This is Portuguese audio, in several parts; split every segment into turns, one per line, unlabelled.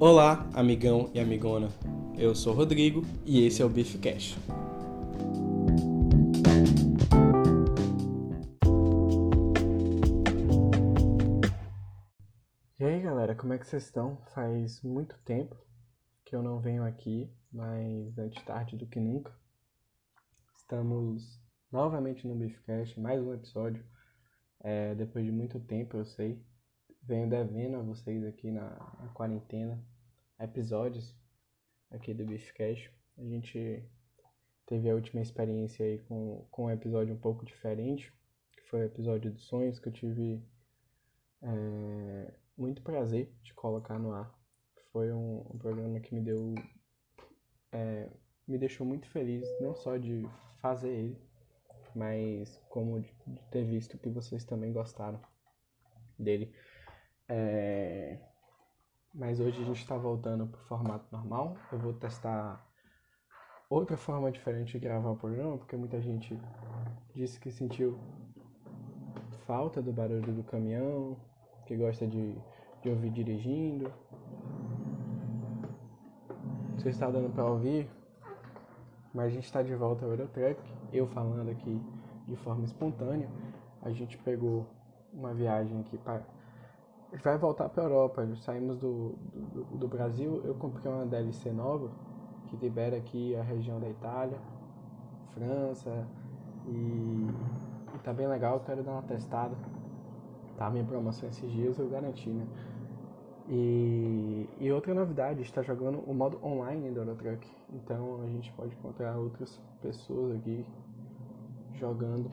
Olá, amigão e amigona. Eu sou Rodrigo e esse é o Beef Cash. E aí, galera, como é que vocês estão? Faz muito tempo que eu não venho aqui, mas antes tarde do que nunca. Estamos novamente no Beef Cash, mais um episódio. É, depois de muito tempo, eu sei. Venho devendo a vocês aqui na, na quarentena episódios aqui do Beef Cash. A gente teve a última experiência aí com, com um episódio um pouco diferente, que foi o episódio dos sonhos, que eu tive é, muito prazer de colocar no ar. Foi um, um programa que me deu. É, me deixou muito feliz, não só de fazer ele, mas como de, de ter visto que vocês também gostaram dele. É... Mas hoje a gente está voltando para o formato normal. Eu vou testar outra forma diferente de gravar o programa, porque muita gente disse que sentiu falta do barulho do caminhão, que gosta de, de ouvir dirigindo. Você está dando para ouvir, mas a gente está de volta ao Eurotruck. Eu falando aqui de forma espontânea. A gente pegou uma viagem aqui para vai voltar para Europa. Saímos do, do, do, Brasil. Eu comprei uma DLC nova que libera aqui a região da Itália, França e, e tá bem legal. Quero dar uma testada. Tá minha promoção esses dias, eu garanti, né? E, e outra novidade, está jogando o modo online do Eurotruck. Então a gente pode encontrar outras pessoas aqui jogando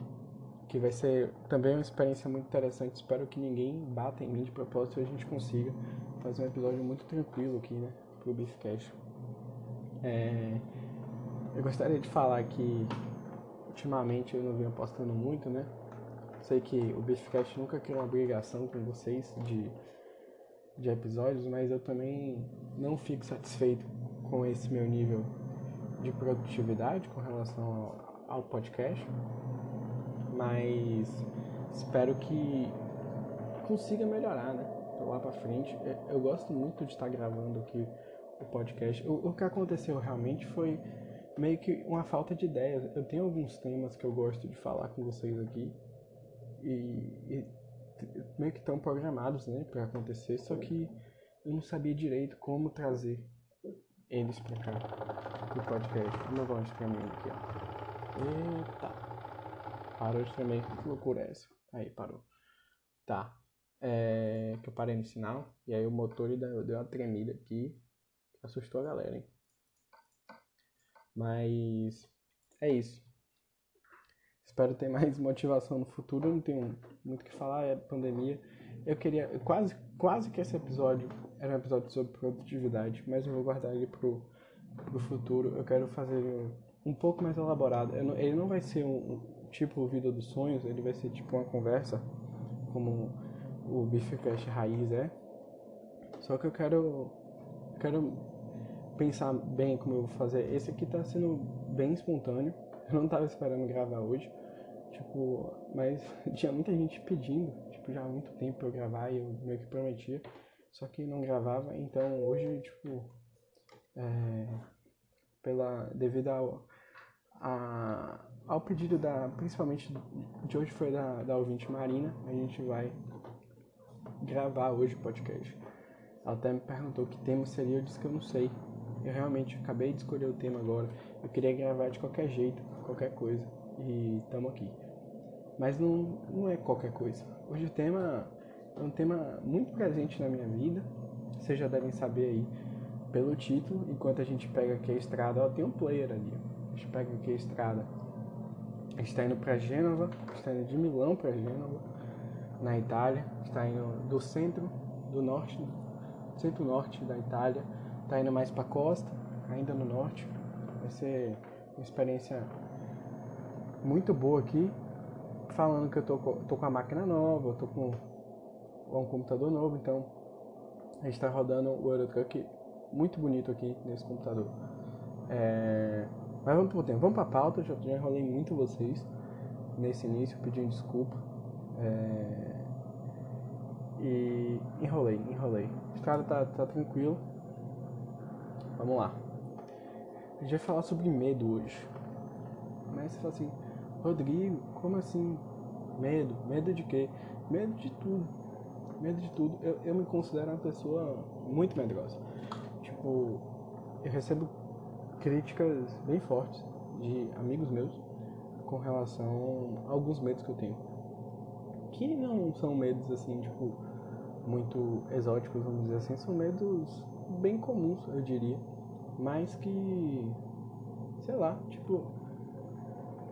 que vai ser também uma experiência muito interessante. Espero que ninguém bata em mim de propósito e a gente consiga fazer um episódio muito tranquilo aqui, né, pro Beefcast. É, eu gostaria de falar que ultimamente eu não venho postando muito, né? Sei que o Beefcast nunca criou uma obrigação com vocês de, de episódios, mas eu também não fico satisfeito com esse meu nível de produtividade com relação ao, ao podcast mas espero que consiga melhorar, né? Lá pra frente. É, eu gosto muito de estar gravando aqui o podcast. O, o que aconteceu realmente foi meio que uma falta de ideias. Eu tenho alguns temas que eu gosto de falar com vocês aqui e, e meio que estão programados, né, para acontecer, só que eu não sabia direito como trazer eles para cá pro podcast. Vamos dar um caminho aqui, ó. Eita. De tremer. Que loucura é essa? Aí, parou. Tá. É, que eu parei no sinal. E aí o motor deu, deu uma tremida aqui. Assustou a galera, hein? Mas é isso. Espero ter mais motivação no futuro. Eu não tenho muito o que falar, é pandemia. Eu queria. Quase, quase que esse episódio era um episódio sobre produtividade, mas eu vou guardar ele pro, pro futuro. Eu quero fazer um pouco mais elaborado. Ele não vai ser um, tipo Vida dos Sonhos, ele vai ser tipo uma conversa, como o Beefcast Raiz é. Só que eu quero, quero pensar bem como eu vou fazer. Esse aqui tá sendo bem espontâneo. Eu não tava esperando gravar hoje. Tipo, mas tinha muita gente pedindo, tipo, já há muito tempo pra eu gravar e eu meio que prometia. Só que não gravava, então hoje, tipo, é, pela, devido ao, a, ao pedido da, principalmente de hoje foi da, da ouvinte Marina, a gente vai gravar hoje o podcast. Ela até me perguntou que tema seria, eu disse que eu não sei. Eu realmente acabei de escolher o tema agora. Eu queria gravar de qualquer jeito, qualquer coisa. E estamos aqui. Mas não, não é qualquer coisa. Hoje o tema é um tema muito presente na minha vida. Vocês já devem saber aí pelo título. Enquanto a gente pega aqui a estrada, ela tem um player ali. A gente pega aqui a estrada a gente está indo para Gênova, está indo de Milão para Gênova, na Itália. Está indo do centro, do norte, centro-norte da Itália. Está indo mais para a costa, ainda no norte. Vai ser uma experiência muito boa aqui. Falando que eu tô, tô com a máquina nova, eu tô com um computador novo, então a gente está rodando o Eurotruck muito bonito aqui nesse computador. É, mas vamos pro tempo, vamos pra pauta, já, já enrolei muito vocês nesse início, pedindo desculpa. É... E enrolei, enrolei. A estrada tá, tá tranquilo, vamos lá. A gente vai falar sobre medo hoje. Mas você fala assim, Rodrigo, como assim? Medo? Medo de quê? Medo de tudo. Medo de tudo. Eu, eu me considero uma pessoa muito medrosa. Tipo, eu recebo críticas bem fortes de amigos meus com relação a alguns medos que eu tenho. Que não são medos assim, tipo, muito exóticos, vamos dizer assim, são medos bem comuns, eu diria, mas que, sei lá, tipo,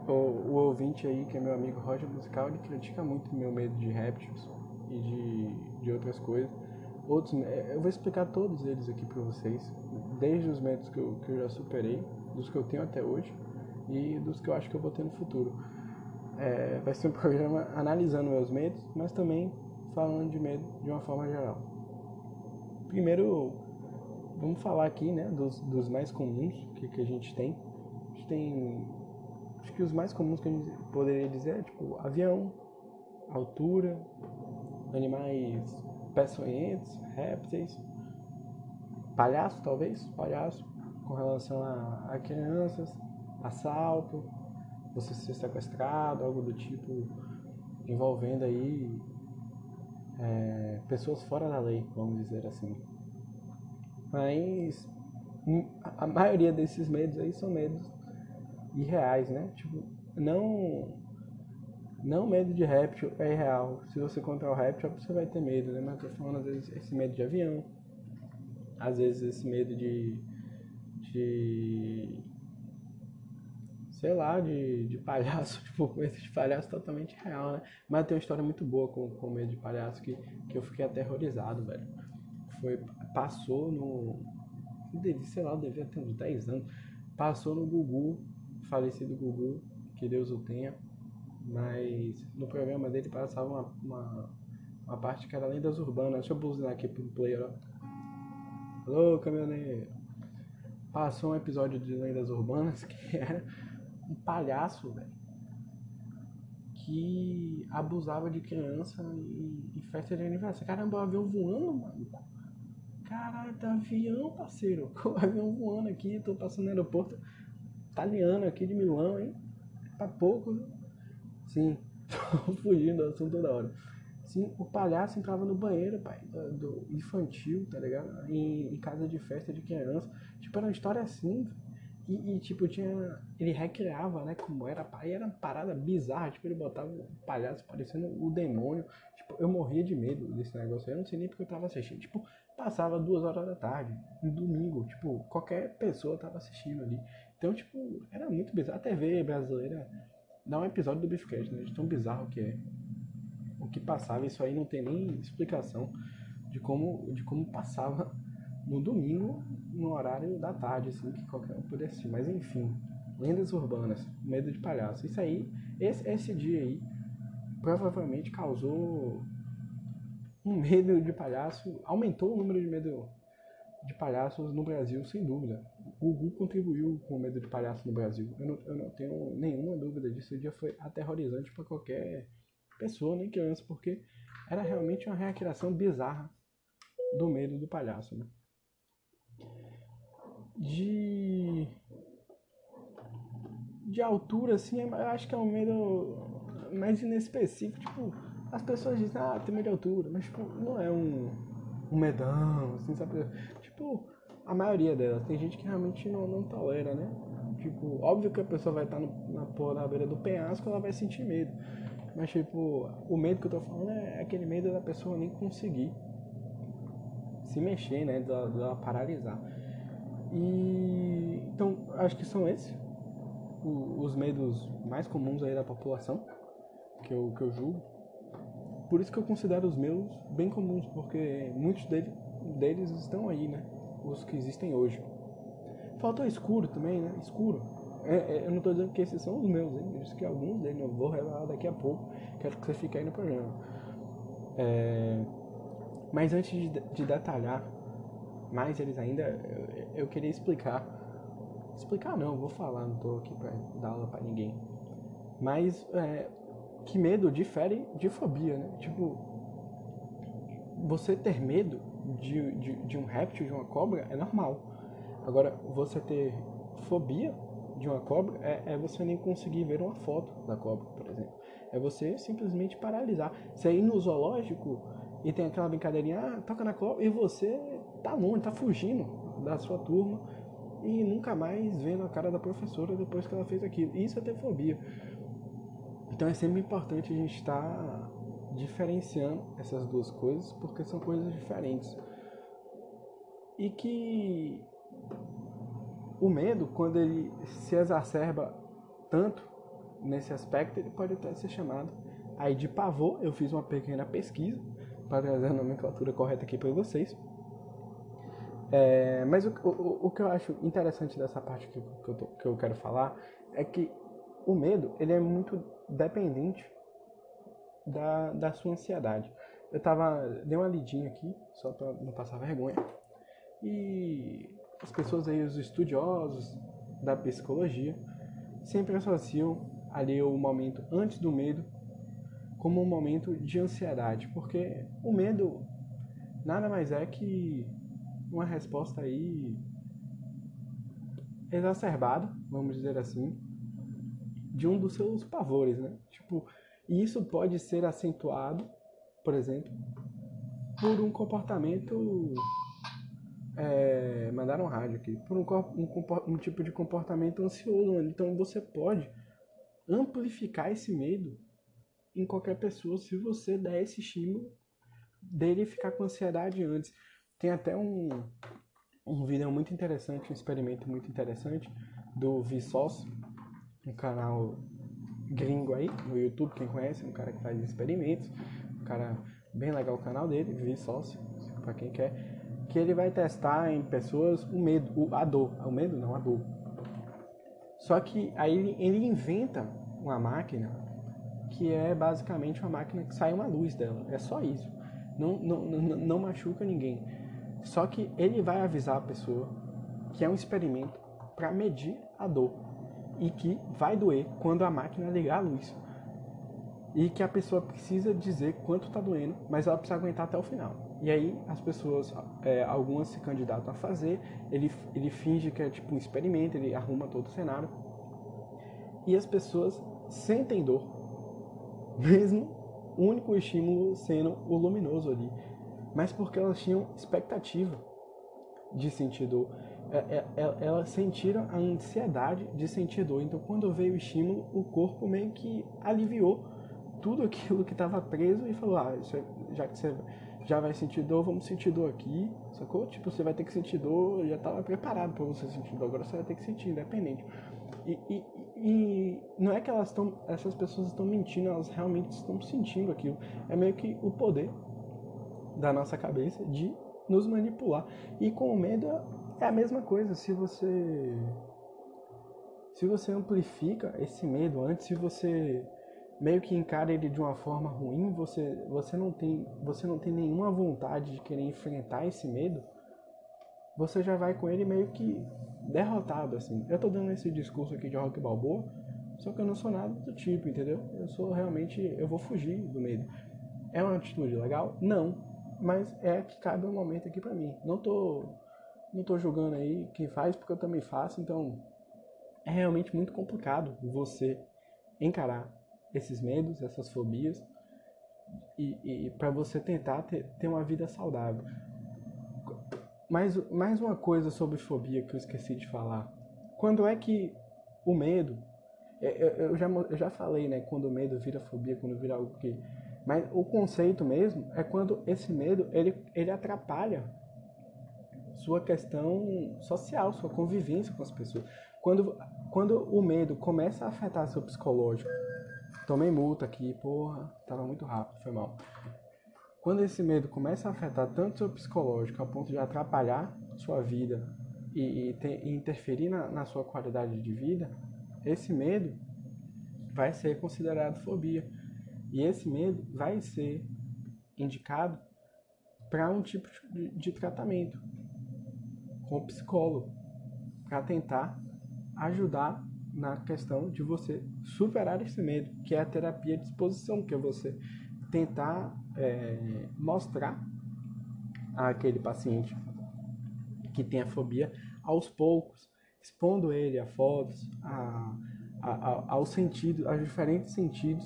o, o ouvinte aí, que é meu amigo Roger Musical, ele critica muito meu medo de répteis e de, de outras coisas. Outros, é, eu vou explicar todos eles aqui para vocês, desde os medos que eu, que eu já superei, dos que eu tenho até hoje e dos que eu acho que eu vou ter no futuro. É, vai ser um programa analisando meus medos, mas também falando de medo de uma forma geral. Primeiro, vamos falar aqui né, dos, dos mais comuns que, que a gente tem. A gente tem, acho que os mais comuns que a gente poderia dizer é tipo avião, altura, animais peçonhentos, répteis, palhaço talvez, palhaço, com relação a, a crianças, assalto, você ser sequestrado, algo do tipo, envolvendo aí é, pessoas fora da lei, vamos dizer assim. Mas hum, a maioria desses medos aí são medos irreais, né? Tipo, não não medo de réptil é real. Se você encontrar o réptil, você vai ter medo, né? Mas eu tô falando às vezes esse medo de avião, às vezes esse medo de de sei lá, de, de palhaço, tipo, medo de palhaço totalmente real, né? Mas tem uma história muito boa com, com medo de palhaço que, que eu fiquei aterrorizado, velho. Foi, passou no. Sei lá, eu devia ter uns 10 anos. Passou no Gugu, falecido Gugu, que Deus o tenha. Mas no programa dele passava uma, uma, uma parte que era lendas urbanas. Deixa eu buzinar aqui pro player, ó. Alô, caminhoneiro. Passou um episódio de lendas urbanas que era um palhaço, velho, que abusava de criança em festa de aniversário. Caramba, o avião voando, mano. Caralho, tá avião, parceiro. O avião voando aqui, tô passando no aeroporto italiano aqui de Milão, hein? Pra pouco. Sim, tô fugindo do assunto toda hora. Sim, o palhaço entrava no banheiro, pai, do, do infantil, tá ligado? Em, em, casa de festa de criança. Tipo, era uma história assim, e, e, tipo, tinha. Ele recriava, né? Como era. E era uma parada bizarra. Tipo, ele botava um palhaço parecendo o demônio. Tipo, eu morria de medo desse negócio. Eu não sei nem porque eu tava assistindo. Tipo, passava duas horas da tarde, no domingo. Tipo, qualquer pessoa tava assistindo ali. Então, tipo, era muito bizarro. A TV brasileira dá um episódio do Beefcast, né? De tão bizarro que é. O que passava, isso aí não tem nem explicação de como, de como passava no domingo, no horário da tarde, assim, que qualquer um pudesse assistir. Mas enfim, lendas urbanas, medo de palhaço. Isso aí, esse, esse dia aí, provavelmente causou um medo de palhaço, aumentou o número de medo de palhaços no Brasil, sem dúvida. O Google contribuiu com o medo de palhaço no Brasil. Eu não, eu não tenho nenhuma dúvida disso. Esse dia foi aterrorizante para qualquer pessoa, nem criança, porque era realmente uma recriação bizarra do medo do palhaço, né? de de altura assim, eu acho que é um medo mais inespecífico, tipo, as pessoas dizem, ah, tem medo de altura, mas tipo, não é um, um medão, assim, sabe? Tipo, a maioria delas, tem gente que realmente não, não tolera, né? Tipo, óbvio que a pessoa vai estar no, na beira do penhasco, ela vai sentir medo. Mas tipo, o medo que eu tô falando é aquele medo da pessoa nem conseguir se mexer, né? Da, da paralisar. E então acho que são esses o, os medos mais comuns aí da população que eu, que eu julgo. Por isso que eu considero os meus bem comuns, porque muitos dele, deles estão aí, né? Os que existem hoje. Faltou escuro também, né? Escuro. É, é, eu não estou dizendo que esses são os meus, hein? Eu disse que alguns deles eu vou revelar daqui a pouco. Quero que você fique aí no programa. É... Mas antes de, de detalhar mais eles ainda, eu, eu queria explicar. Explicar não, vou falar, não tô aqui pra dar aula pra ninguém. Mas é, que medo difere de fobia, né? Tipo, você ter medo de, de, de um réptil, de uma cobra, é normal. Agora, você ter fobia de uma cobra é, é, você nem conseguir ver uma foto da cobra, por exemplo. É você simplesmente paralisar. Você ir no zoológico e tem aquela brincadeirinha, ah, toca na cobra, e você tá longe, tá fugindo da sua turma e nunca mais vendo a cara da professora depois que ela fez aquilo. Isso é ter fobia. Então é sempre importante a gente estar tá diferenciando essas duas coisas, porque são coisas diferentes. E que o medo, quando ele se exacerba tanto nesse aspecto, ele pode até ser chamado aí de pavor. Eu fiz uma pequena pesquisa para trazer a nomenclatura correta aqui para vocês. É, mas o, o, o, que eu acho interessante dessa parte que, que, eu tô, que eu quero falar é que o medo ele é muito dependente da, da sua ansiedade. Eu tava, dei uma lidinha aqui, só para não passar vergonha, e as pessoas aí, os estudiosos da psicologia, sempre associam ali o momento antes do medo como um momento de ansiedade, porque o medo nada mais é que uma resposta aí exacerbada, vamos dizer assim, de um dos seus pavores, né? Tipo, e isso pode ser acentuado, por exemplo, por um comportamento é, mandaram rádio aqui, por um, um, um, tipo de comportamento ansioso. Então você pode amplificar esse medo em qualquer pessoa se você der esse estímulo dele ficar com ansiedade antes. Tem até um, um vídeo muito interessante, um experimento muito interessante do Vsauce, um canal gringo aí no YouTube, quem conhece, um cara que faz experimentos, um cara bem legal o canal dele, Vsauce, para quem quer que ele vai testar em pessoas o medo, a dor, o medo não, a dor. Só que aí ele, ele inventa uma máquina que é basicamente uma máquina que sai uma luz dela, é só isso. Não, não, não, não machuca ninguém. Só que ele vai avisar a pessoa que é um experimento para medir a dor e que vai doer quando a máquina ligar a luz. E que a pessoa precisa dizer quanto está doendo, mas ela precisa aguentar até o final. E aí as pessoas, é, algumas se candidatam a fazer, ele, ele finge que é tipo um experimento, ele arruma todo o cenário. E as pessoas sentem dor, mesmo o único estímulo sendo o luminoso ali. Mas porque elas tinham expectativa de sentir dor. É, é, é, elas sentiram a ansiedade de sentir dor. Então quando veio o estímulo, o corpo meio que aliviou tudo aquilo que estava preso e falou, ah, já que você já vai sentir dor, vamos sentir dor aqui, sacou? Tipo, você vai ter que sentir dor, já estava preparado para você sentir dor, agora você vai ter que sentir, independente. E, e, e não é que elas estão, essas pessoas estão mentindo, elas realmente estão sentindo aquilo. É meio que o poder da nossa cabeça de nos manipular. E com o medo é a mesma coisa, se você se você amplifica esse medo antes, se você meio que encara ele de uma forma ruim, você, você, não tem, você não tem nenhuma vontade de querer enfrentar esse medo, você já vai com ele meio que derrotado, assim. Eu tô dando esse discurso aqui de rock balboa, só que eu não sou nada do tipo, entendeu? Eu sou realmente, eu vou fugir do medo. É uma atitude legal? Não, mas é que cabe um momento aqui pra mim. Não tô, não tô julgando aí quem faz, porque eu também faço, então é realmente muito complicado você encarar esses medos, essas fobias, e, e para você tentar ter, ter uma vida saudável. Mais, mais uma coisa sobre fobia que eu esqueci de falar. Quando é que o medo. Eu, é, é, eu já, eu já falei, né? Quando o medo vira fobia, quando vira algo que. Mas o conceito mesmo é quando esse medo ele, ele atrapalha sua questão social, sua convivência com as pessoas. Quando, quando o medo começa a afetar seu psicológico, Tomei multa aqui, porra, tava muito rápido, foi mal. Quando esse medo começa a afetar tanto seu psicológico a ponto de atrapalhar sua vida e, e, ter, e interferir na, na sua qualidade de vida, esse medo vai ser considerado fobia. E esse medo vai ser indicado para um tipo de, de tratamento com o psicólogo, para tentar ajudar na questão de você superar esse medo, que é a terapia de exposição, que é você tentar é, mostrar àquele paciente que tem a fobia aos poucos, expondo ele a fotos, a, a, a, aos sentidos, aos diferentes sentidos,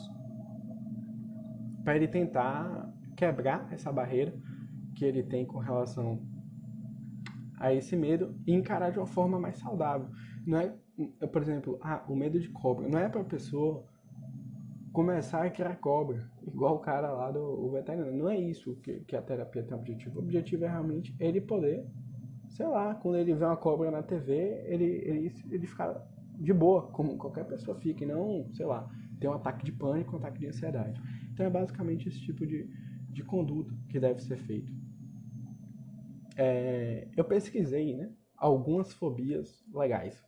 para ele tentar quebrar essa barreira que ele tem com relação a esse medo e encarar de uma forma mais saudável. Não é, por exemplo, ah, o medo de cobra. Não é para a pessoa começar a criar cobra, igual o cara lá do veterinário. Não é isso que, que a terapia tem objetivo. O objetivo é realmente ele poder, sei lá, quando ele vê uma cobra na TV, ele, ele, ele ficar de boa, como qualquer pessoa fica, e não, sei lá, ter um ataque de pânico, um ataque de ansiedade. Então é basicamente esse tipo de, de conduta que deve ser feito. É, eu pesquisei né, algumas fobias legais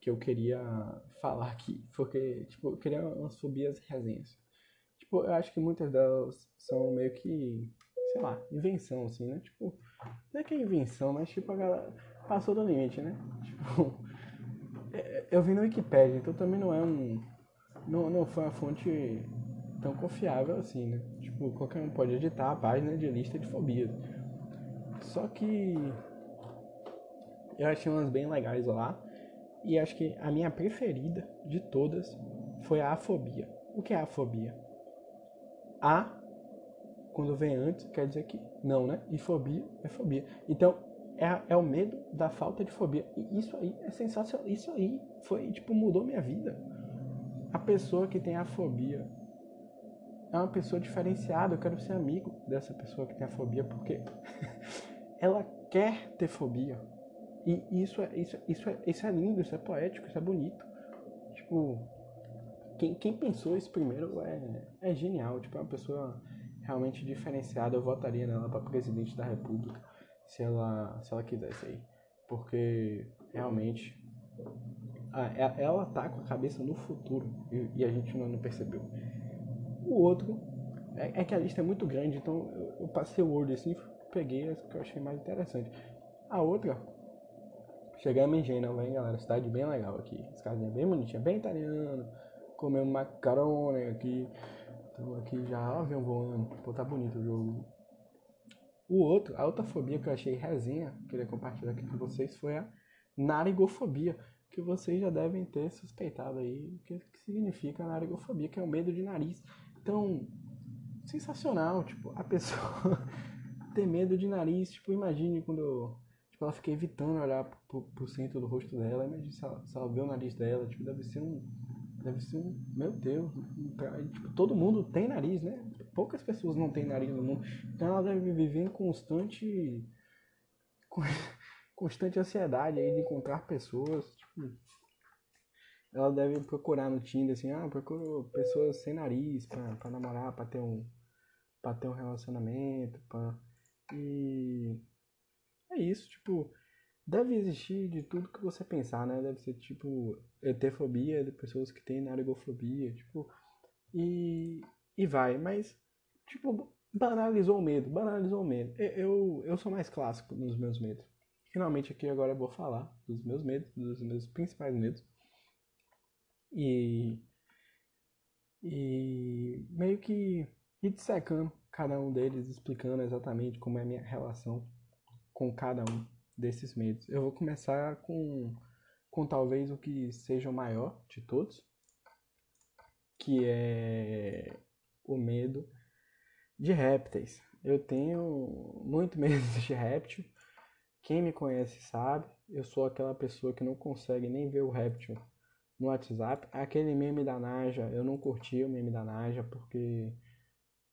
que eu queria falar aqui, porque tipo, eu queria umas fobias resenhas. Tipo, eu acho que muitas delas são meio que, sei lá, invenção, assim, né? Tipo, não é que é invenção, mas tipo, a galera passou do limite, né? Tipo, é, eu vi no Wikipedia, então também não é um. Não, não foi uma fonte tão confiável assim, né? Tipo, qualquer um pode editar a página de lista de fobias. Só que eu achei umas bem legais lá. E acho que a minha preferida de todas foi a afobia. O que é a fobia? A, quando vem antes, quer dizer que não, né? E fobia é fobia. Então, é, é o medo da falta de fobia. E isso aí é sensacional. Isso aí foi, tipo, mudou minha vida. A pessoa que tem a fobia é uma pessoa diferenciada. Eu quero ser amigo dessa pessoa que tem a fobia porque ela quer ter fobia. E isso é, isso, isso, é, isso é lindo, isso é poético, isso é bonito. Tipo, quem, quem pensou isso primeiro é, é genial. Tipo, é uma pessoa realmente diferenciada. Eu votaria nela para presidente da república se ela, se ela quisesse aí. Porque realmente é, ela tá com a cabeça no futuro e, a gente não, percebeu. O outro é, é, que a lista é muito grande, então eu, eu passei o Word assim, peguei as que eu achei mais interessante. A outra, chegamos em Gênova, hein, galera? Cidade bem legal aqui. As casinhas bem bonitinhas, bem italiano. Comemos macarone aqui. Estamos aqui já, avião voando. Pô, tá bonito o jogo. O outro, a outra fobia que eu achei resenha, queria compartilhar aqui com vocês, foi a narigofobia. Que vocês já devem ter suspeitado aí o que, que significa narigofobia, que é o medo de nariz. Então, sensacional, tipo, a pessoa ter medo de nariz, tipo, imagine quando tipo, ela fica evitando olhar pro, pro centro do rosto dela, imagine se ela, se ela vê o nariz dela, tipo, deve ser um, deve ser um, meu Deus, um, tipo, todo mundo tem nariz, né? Poucas pessoas não têm nariz no mundo, então ela deve viver em constante, constante ansiedade aí de encontrar pessoas, tipo, ela deve procurar no Tinder assim, ah, procuro pessoas sem nariz pra, pra namorar, pra ter um pra ter um relacionamento, pra... e é isso, tipo, deve existir de tudo que você pensar, né? Deve ser tipo etefobia de pessoas que têm narigofobia, tipo, e e vai, mas tipo, banalizou o medo, banalizou o medo. Eu, eu sou mais clássico nos meus medos. Finalmente aqui agora eu vou falar dos meus medos, dos meus principais medos. E, e meio que ir dissecando cada um deles, explicando exatamente como é a minha relação com cada um desses medos. Eu vou começar com, com talvez o que seja o maior de todos, que é o medo de répteis. Eu tenho muito medo de réptil. Quem me conhece sabe, eu sou aquela pessoa que não consegue nem ver o réptil no WhatsApp. Aquele meme da Naja, eu não curti o meme da Naja porque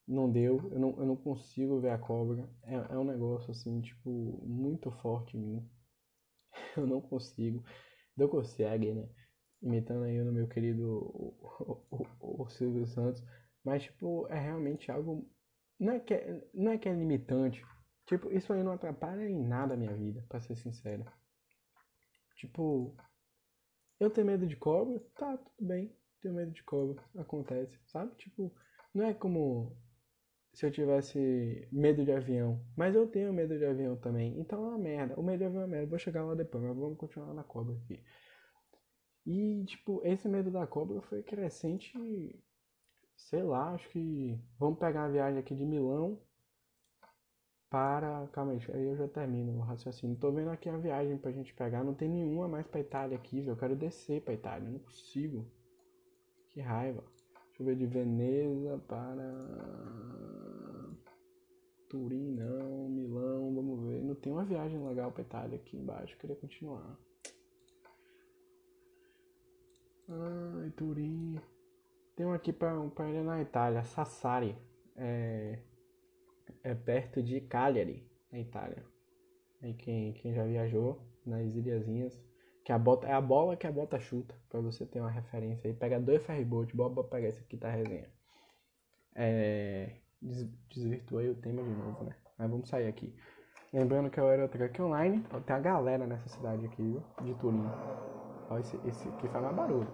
não deu, eu não, eu não consigo ver a cobra. É, é um negócio assim, tipo, muito forte em mim. Eu não consigo. Não consegue, né? Imitando aí no meu querido o, o, o, o, Silvio Santos. Mas, tipo, é realmente algo. Não é, que é, não é que é limitante. Tipo, isso aí não atrapalha em nada a minha vida, pra ser sincero. Tipo, eu tenho medo de cobra? Tá, tudo bem. Tenho medo de cobra. Acontece, sabe? Tipo, não é como se eu tivesse medo de avião. Mas eu tenho medo de avião também. Então é uma merda. O medo de avião é uma merda. Vou chegar lá depois, mas vamos continuar na cobra aqui. E, tipo, esse medo da cobra foi crescente. Sei lá, acho que. Vamos pegar a viagem aqui de Milão para. Calma aí, aí eu já termino o raciocínio. Tô vendo aqui a viagem pra gente pegar. Não tem nenhuma mais pra Itália aqui, velho. Eu quero descer pra Itália. Não consigo. Que raiva. Deixa eu ver de Veneza para. Turim, não. Milão, vamos ver. Não tem uma viagem legal pra Itália aqui embaixo. Queria continuar. Ai, Turim. Tem um aqui pra, pra ir na Itália. Sassari. É é perto de Cagliari, na Itália. Aí quem, quem já viajou nas ilhazinhas, que a bota é a bola que a bota chuta, para você ter uma referência aí. Pega dois ferryboat, bora pegar esse aqui tá resenha. É, des, desvirtuei o tema de novo, né? Mas vamos sair aqui. Lembrando que é o Aerotruck Online, tem a galera nessa cidade aqui, viu? De Turim. Ó, esse, esse aqui faz mais barulho.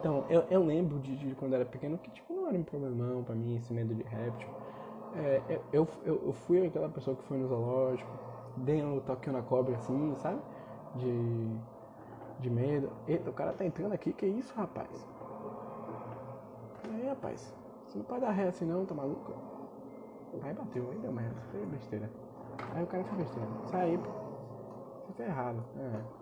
Então, eu, eu lembro de, de quando eu era pequeno que, tipo, não era um problemão pra mim esse medo de réptil. É, eu, eu, eu, fui aquela pessoa que foi no zoológico, dei um toquinho na cobra assim, sabe? De, de medo. Eita, o cara tá entrando aqui, que isso, rapaz? E aí, rapaz? Você não pode dar ré assim não, tá maluco? Aí bateu, aí deu merda, foi besteira. Aí o cara fez besteira. Sai aí, pô. Você tá errado. É.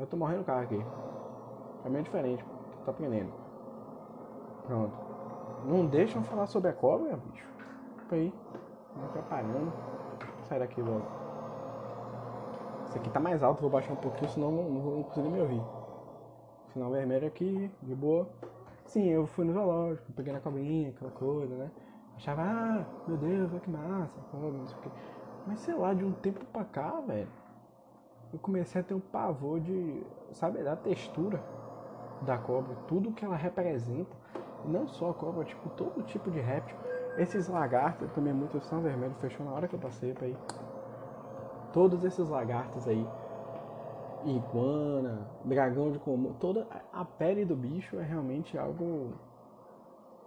Eu tô morrendo o carro aqui. É meio diferente. Tá aprendendo. Pronto. Não deixam falar sobre a cobra, bicho. Aí. Me atrapalhando. Sai daqui logo. Esse aqui tá mais alto, vou baixar um pouquinho, senão não, não vou conseguir me ouvir. Sinal vermelho aqui, de boa. Sim, eu fui no zoológico, peguei na cobrinha, aquela coisa, né? Achava, ah, meu Deus, olha que massa, cobra, não sei o quê. Mas sei lá, de um tempo pra cá, velho, eu comecei a ter um pavor de, sabe, da textura da cobra, tudo que ela representa não só a cobra, tipo, todo tipo de réptil. Esses lagartos, também muito são vermelho, fechou na hora que eu passei pra ir. Todos esses lagartos aí, iguana, dragão de comum, toda a pele do bicho é realmente algo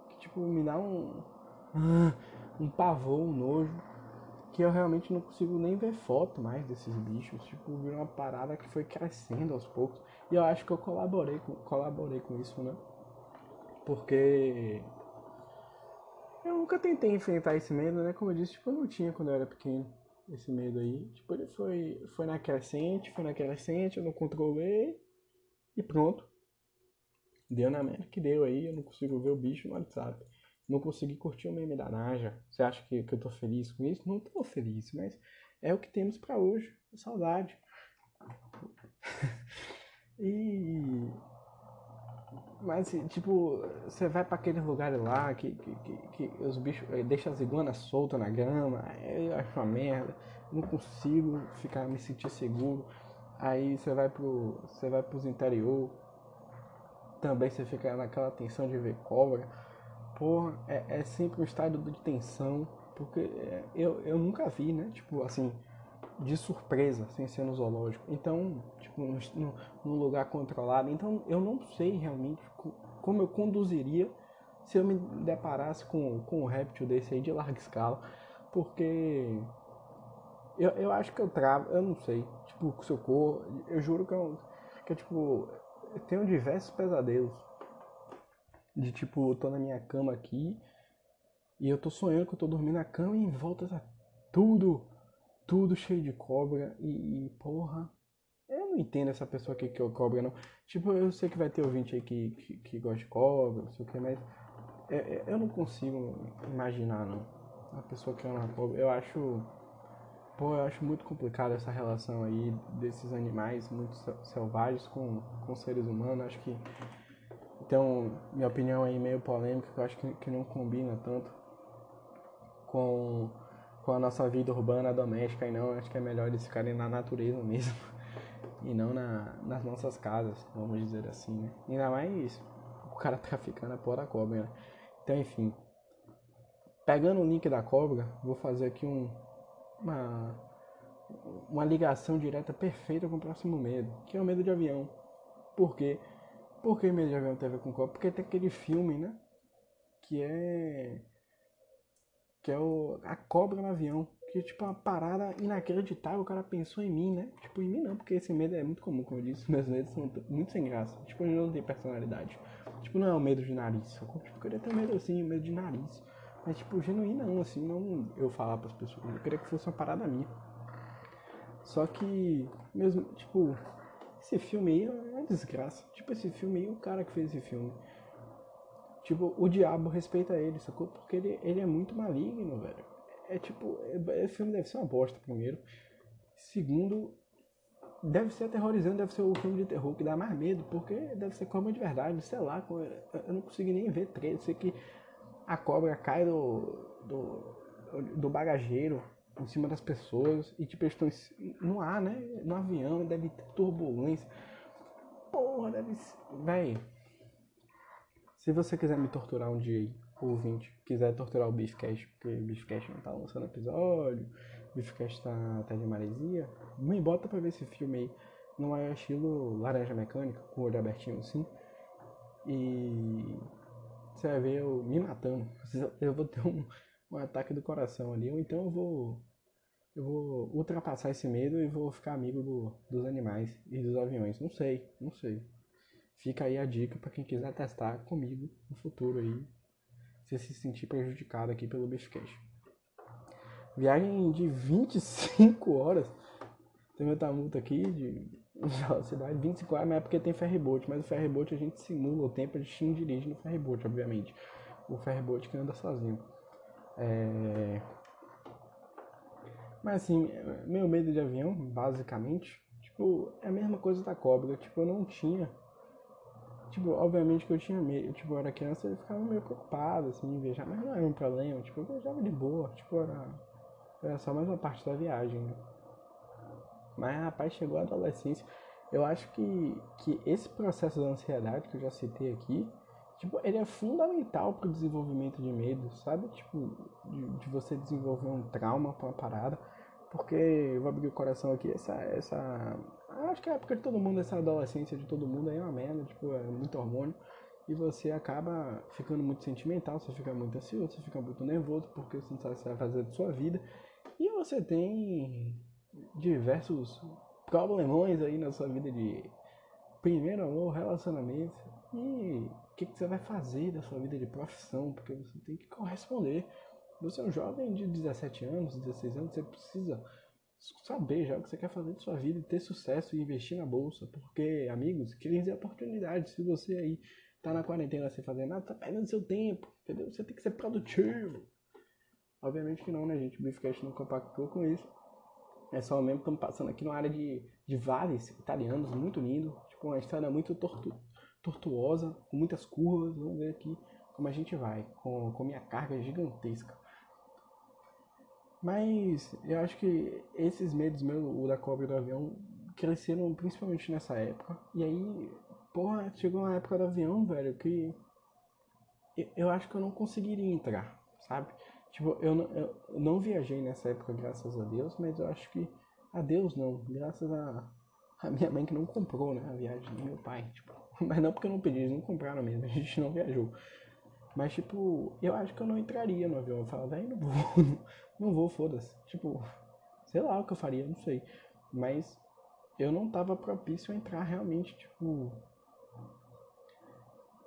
que, tipo, me dá um, um pavor, um nojo, que eu realmente não consigo nem ver foto mais desses bichos. Tipo, virou uma parada que foi crescendo aos poucos. E eu acho que eu colaborei com, colaborei com isso, né? Porque eu nunca tentei enfrentar esse medo, né? Como eu disse, tipo, eu não tinha quando eu era pequeno esse medo aí. Tipo, ele foi, foi na crescente, foi na crescente, eu não controlei e pronto. Deu na merda que deu aí, eu não consigo ver o bicho no WhatsApp. Não consegui curtir o meme da Naja. Você acha que, que eu tô feliz com isso? Não tô feliz, mas é o que temos para hoje. Saudade. e mas, tipo, você vai para aqueles lugares lá que, que, que, que os bichos eh, deixam as iguanas soltas na grama, eu acho uma merda, não consigo ficar, me sentir seguro. Aí você vai pro. Você vai pros interior, também você fica naquela tensão de ver cobra. Porra, é, é sempre um estado de tensão, porque eh, eu, eu nunca vi, né? Tipo, assim, de surpresa, sem ser no zoológico. Então, tipo, num, lugar controlado. Então, eu não sei realmente como eu conduziria se eu me deparasse com, com um réptil desse aí de larga escala. Porque eu, eu acho que eu travo, eu não sei. Tipo, com socorro, eu juro que eu, que eu tipo, eu tenho diversos pesadelos. De tipo, eu tô na minha cama aqui e eu tô sonhando que eu tô dormindo na cama e em volta tá tudo tudo cheio de cobra e, e, porra. Eu não entendo essa pessoa aqui que é cobra, não. Tipo, eu sei que vai ter ouvinte aí que, que, que gosta de cobra, não sei o que, mas é, é, eu não consigo imaginar, não. Uma pessoa que ama cobra. Eu acho. Pô, eu acho muito complicado essa relação aí desses animais muito selvagens com, com seres humanos. Acho que. Então, minha opinião aí meio polêmica, que eu acho que, que não combina tanto com com a nossa vida urbana doméstica e não, acho que é melhor eles ficarem na natureza mesmo e não na, nas nossas casas, vamos dizer assim, né? Ainda mais o cara traficando a porra da cobra, né? Então, enfim. Pegando o link da cobra, vou fazer aqui um, uma, uma ligação direta perfeita com o próximo medo, que é o medo de avião. Por quê? Por que medo de avião tem a ver com cobra? Porque tem aquele filme, né? Que é que é o, a cobra no avião. Que tipo, uma parada inacreditável. O cara pensou em mim, né? Tipo, em mim não, porque esse medo é muito comum, como eu disse. Meus medos são muito sem graça. Tipo, eu não tenho personalidade. Tipo, não é o medo de nariz. Tipo, eu queria ter medo assim, medo de nariz. Mas, tipo, genuíno não, assim, não eu falar pras pessoas. Eu queria que fosse uma parada minha. Só que, mesmo, tipo, esse filme aí é uma desgraça. Tipo, esse filme aí, o cara que fez esse filme. Tipo, o diabo respeita ele, sacou? Porque ele, ele é muito maligno, velho. É tipo, é, esse filme deve ser uma bosta, primeiro. Segundo, deve ser aterrorizante, deve ser o filme de terror que dá mais medo, porque deve ser cobra de verdade, sei lá, eu não consegui nem ver trailer, sei que a cobra cai do, do, do bagageiro em cima das pessoas e tipo, eles estão no ar, né? No avião, deve ter turbulência. Porra, deve ser. Véi. Se você quiser me torturar um dia aí, ouvinte, quiser torturar o Beefcast, porque o Beefcast não tá lançando episódio, o Beefcast tá, tá de maresia, me bota pra ver esse filme aí no maior estilo Laranja Mecânica, com o olho abertinho assim. E você vai ver eu me matando. Eu vou ter um, um ataque do coração ali, ou então eu vou eu vou ultrapassar esse medo e vou ficar amigo do, dos animais e dos aviões. Não sei, não sei. Fica aí a dica para quem quiser testar comigo no futuro aí, se se sentir prejudicado aqui pelo Beefcast. Viagem de 25 horas. Tem outra multa aqui de velocidade 25 horas, mas é porque tem ferryboat, mas o ferryboat a gente simula o tempo, a gente não dirige no ferryboat, obviamente. O ferryboat que anda sozinho. É... Mas assim, meu medo de avião, basicamente, tipo, é a mesma coisa da cobra. Tipo, eu não tinha. Tipo, obviamente que eu tinha medo. Tipo, eu era criança e ficava meio preocupado, assim, em viajar. Mas não era um problema. Tipo, eu viajava de boa. Tipo, era, era só mais uma parte da viagem? Mas, rapaz, chegou a adolescência. Eu acho que, que esse processo da ansiedade que eu já citei aqui, tipo, ele é fundamental pro desenvolvimento de medo, sabe? Tipo, de, de você desenvolver um trauma pra uma parada. Porque, eu vou abrir o coração aqui, essa, essa... Acho que é a época de todo mundo, essa adolescência de todo mundo aí é uma merda, tipo, é muito hormônio. E você acaba ficando muito sentimental, você fica muito ansioso, você fica muito nervoso, porque você não sabe o que você vai fazer da sua vida. E você tem diversos problemões aí na sua vida de primeiro amor, relacionamento e o que, que, você vai fazer da sua vida de profissão, porque você tem que corresponder. Você é um jovem de 17 anos, 16 anos, você precisa saber já o que você quer fazer de sua vida e ter sucesso e investir na bolsa, porque, amigos, crise é oportunidade. Se você aí tá na quarentena sem fazer nada, tá perdendo seu tempo, entendeu? Você tem que ser produtivo. Obviamente que não, né, gente? O Beefcast não compactou com isso. É só mesmo estamos passando aqui numa área de, de vales italianos, muito lindo. Tipo, uma estrada muito tortu, tortuosa, com muitas curvas. Vamos ver aqui como a gente vai, com, com minha carga gigantesca. Mas eu acho que esses medos meus, o da cobra e do avião, cresceram principalmente nessa época. E aí, porra, chegou uma época do avião, velho, que eu acho que eu não conseguiria entrar, sabe? Tipo, eu não, eu não viajei nessa época, graças a Deus, mas eu acho que. A Deus não, graças a, a minha mãe que não comprou, né? A viagem do meu pai, tipo. Mas não porque eu não pedi, eles não compraram mesmo, a gente não viajou. Mas, tipo, eu acho que eu não entraria no avião. Eu falo, velho, não vou, não vou, foda-se. Tipo, sei lá o que eu faria, não sei. Mas eu não tava propício a entrar realmente, tipo,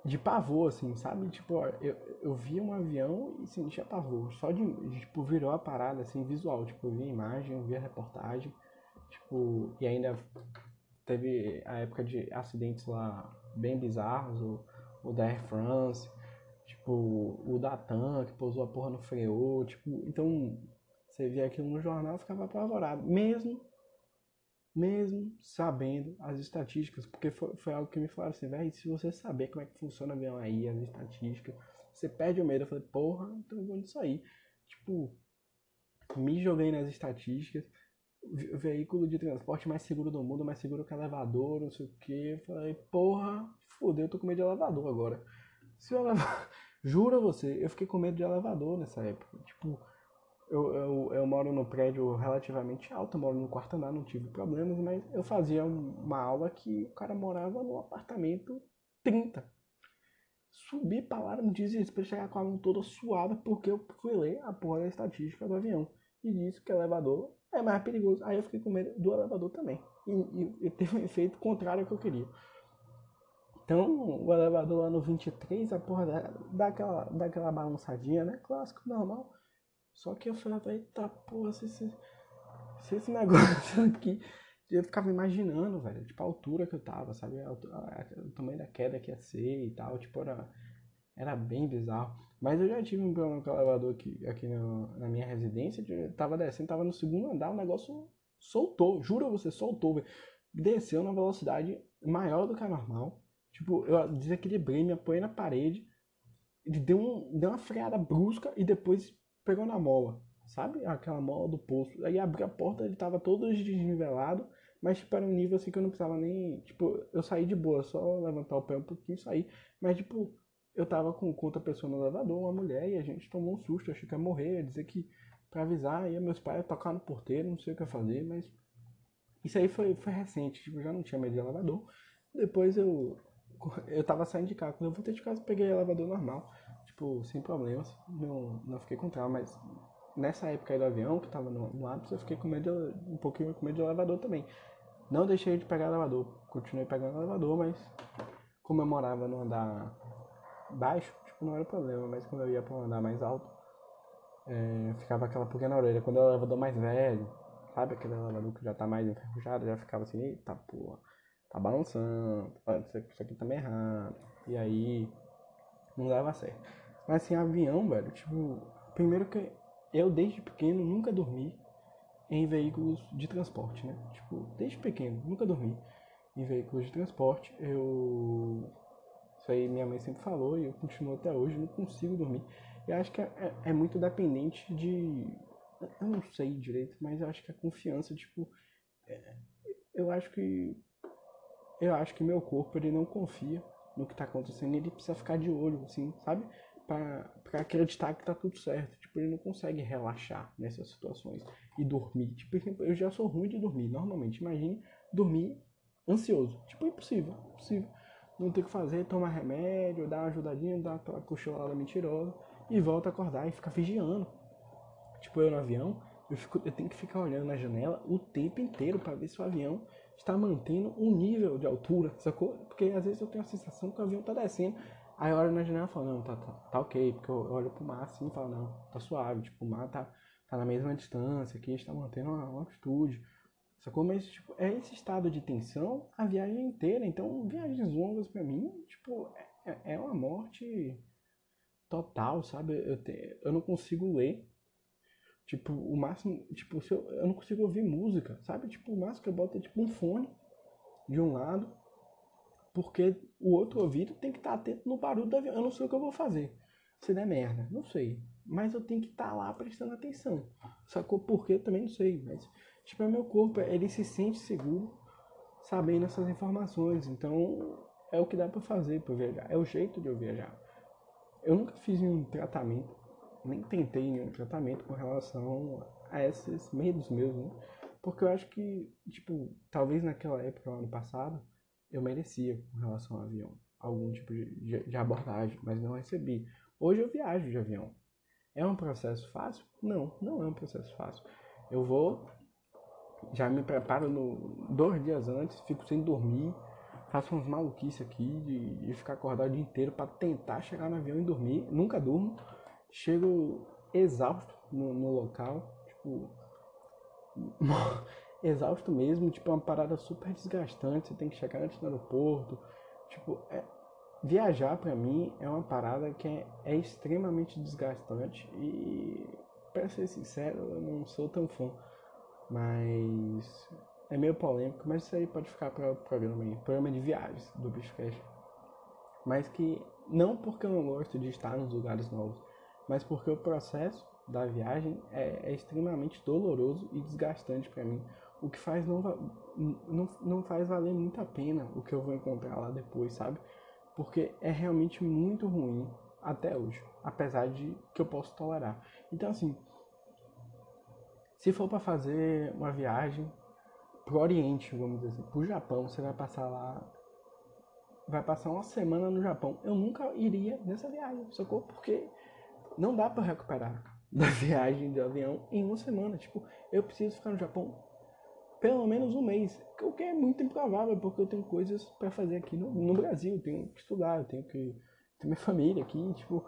de pavor, assim, sabe? Tipo, eu, eu via um avião e sentia pavor. Só de, tipo, virou a parada, assim, visual. Tipo, eu via a imagem, via a reportagem. Tipo, e ainda teve a época de acidentes lá bem bizarros. O, o da Air France, tipo, o da TAM, que pousou a porra no freio. Tipo, então, você via aquilo no jornal ficava apavorado. Mesmo mesmo sabendo as estatísticas, porque foi, foi algo que me falaram assim, velho, se você saber como é que funciona o avião aí, as estatísticas, você perde o medo. Eu falei, porra, então eu vou nisso aí. Tipo, me joguei nas estatísticas, o veículo de transporte mais seguro do mundo, mais seguro que elevador, não sei o que. Falei, porra, fodeu, eu tô com medo de elevador agora. Se eu elevador. Juro a você, eu fiquei com medo de elevador nessa época. Tipo, eu, eu, eu moro no prédio relativamente alto, moro no quarto andar, não tive problemas, mas eu fazia uma aula que o cara morava num apartamento 30. Subi pra lá no desespero, chegar com a mão toda suada, porque eu fui ler a porra da estatística do avião. E disse que elevador é mais perigoso. Aí eu fiquei com medo do elevador também. E, e, e teve um efeito contrário ao que eu queria. Então, o elevador lá no 23, a porra dá, dá, aquela, dá aquela balançadinha, né? Clássico, normal. Só que eu falei, eita porra, se, se, se esse negócio aqui. Eu ficava imaginando, velho, tipo, a altura que eu tava, sabe? O tamanho da queda que ia ser e tal, tipo, era, era bem bizarro. Mas eu já tive um problema com o elevador aqui, aqui no, na minha residência, eu tava descendo, tava no segundo andar, o negócio soltou, juro você, soltou, velho. Desceu na velocidade maior do que a normal. Tipo, eu desequilibrei, me apoiei na parede, ele deu, um, deu uma freada brusca e depois pegou na mola, sabe? Aquela mola do poço. Aí abri a porta, ele tava todo desnivelado, mas tipo, era um nível assim que eu não precisava nem. Tipo, eu saí de boa, só levantar o pé um pouquinho e sair. Mas tipo, eu tava com, com outra pessoa no elevador, uma mulher, e a gente tomou um susto, achei que ia morrer, ia dizer que pra avisar, ia meus pais tocar no porteiro, não sei o que ia fazer, mas. Isso aí foi, foi recente, tipo, já não tinha medo de elevador. Depois eu. Eu tava saindo de casa, quando eu voltei de casa, peguei elevador normal, tipo, sem problemas, não, não fiquei com trauma, mas nessa época aí do avião, que tava no, no ápice, eu fiquei com medo, um pouquinho com medo de elevador também. Não deixei de pegar elevador, continuei pegando elevador, mas como eu morava no andar baixo, tipo, não era problema, mas quando eu ia para um andar mais alto, é, ficava aquela pulga na orelha. Quando eu elevador mais velho, sabe aquele elevador que já tá mais enferrujado, já ficava assim, eita porra, tá balançando, isso aqui tá meio errado. E aí, não dava certo. Mas assim, avião, velho, tipo, primeiro que eu desde pequeno nunca dormi em veículos de transporte, né? Tipo, desde pequeno, nunca dormi em veículos de transporte. Eu. Isso aí minha mãe sempre falou e eu continuo até hoje, não consigo dormir. Eu acho que é, é, é muito dependente de. Eu não sei direito, mas eu acho que a confiança, tipo. É, eu acho que. Eu acho que meu corpo ele não confia no que tá acontecendo, ele precisa ficar de olho, assim, sabe? Pra acreditar que tá tudo certo. Tipo, ele não consegue relaxar nessas situações e dormir. Tipo, eu já sou ruim de dormir, normalmente. Imagine dormir ansioso. Tipo, impossível, impossível. Não ter o que fazer, tomar remédio, dar uma ajudadinha, dar aquela cochilada mentirosa e volta a acordar e fica vigiando. Tipo, eu no avião, eu, fico, eu tenho que ficar olhando na janela o tempo inteiro para ver se o avião está mantendo um nível de altura, sacou? Porque às vezes eu tenho a sensação que o avião está descendo, aí eu olho na janela e falo, não, tá, tá, tá ok, porque eu olho pro mar assim e falo, não, tá suave, tipo, o mar tá, tá na mesma distância, aqui está mantendo uma, uma altitude, sacou? Mas, tipo, é esse estado de tensão a viagem inteira, então viagens longas para mim, tipo, é, é uma morte total, sabe? Eu, te, eu não consigo ler. Tipo, o máximo. Tipo, se eu, eu não consigo ouvir música, sabe? Tipo, o máximo que eu boto é tipo um fone de um lado. Porque o outro ouvido tem que estar atento no barulho do avião. Eu não sei o que eu vou fazer. Se der merda, não sei. Mas eu tenho que estar lá prestando atenção. Sacou por quê? Também não sei. Mas, tipo, é meu corpo, ele se sente seguro sabendo essas informações. Então, é o que dá para fazer para viajar. É o jeito de eu viajar. Eu nunca fiz nenhum tratamento, nem tentei nenhum tratamento com relação a esses medos meus, né? Porque eu acho que, tipo, talvez naquela época, ano passado, eu merecia com relação ao avião algum tipo de, de abordagem, mas não recebi. Hoje eu viajo de avião. É um processo fácil? Não, não é um processo fácil. Eu vou, já me preparo no, dois dias antes, fico sem dormir, faço umas maluquices aqui de, de ficar acordado o dia inteiro para tentar chegar no avião e dormir. Nunca durmo. Chego exausto no, no local, tipo, exausto mesmo, tipo, é uma parada super desgastante. Você tem que chegar antes do aeroporto. Tipo, é, viajar para mim é uma parada que é, é extremamente desgastante e, para ser sincero, eu não sou tão fã. Mas é meio polêmico, mas isso aí pode ficar para o programa aí, programa de viagens do Bichocast. Mas que não porque eu não gosto de estar nos lugares novos, mas porque o processo da viagem é, é extremamente doloroso e desgastante para mim, o que faz não, não, não faz valer muito a pena o que eu vou encontrar lá depois, sabe? Porque é realmente muito ruim até hoje, apesar de que eu posso tolerar. Então assim, se for para fazer uma viagem pro Oriente, vamos dizer assim, pro Japão, você vai passar lá, vai passar uma semana no Japão. Eu nunca iria nessa viagem, sacou? Porque não dá para recuperar da viagem de avião em uma semana. Tipo, eu preciso ficar no Japão pelo menos um mês, o que é muito improvável, porque eu tenho coisas para fazer aqui no, no Brasil, eu tenho que estudar, eu tenho que ter minha família aqui, tipo,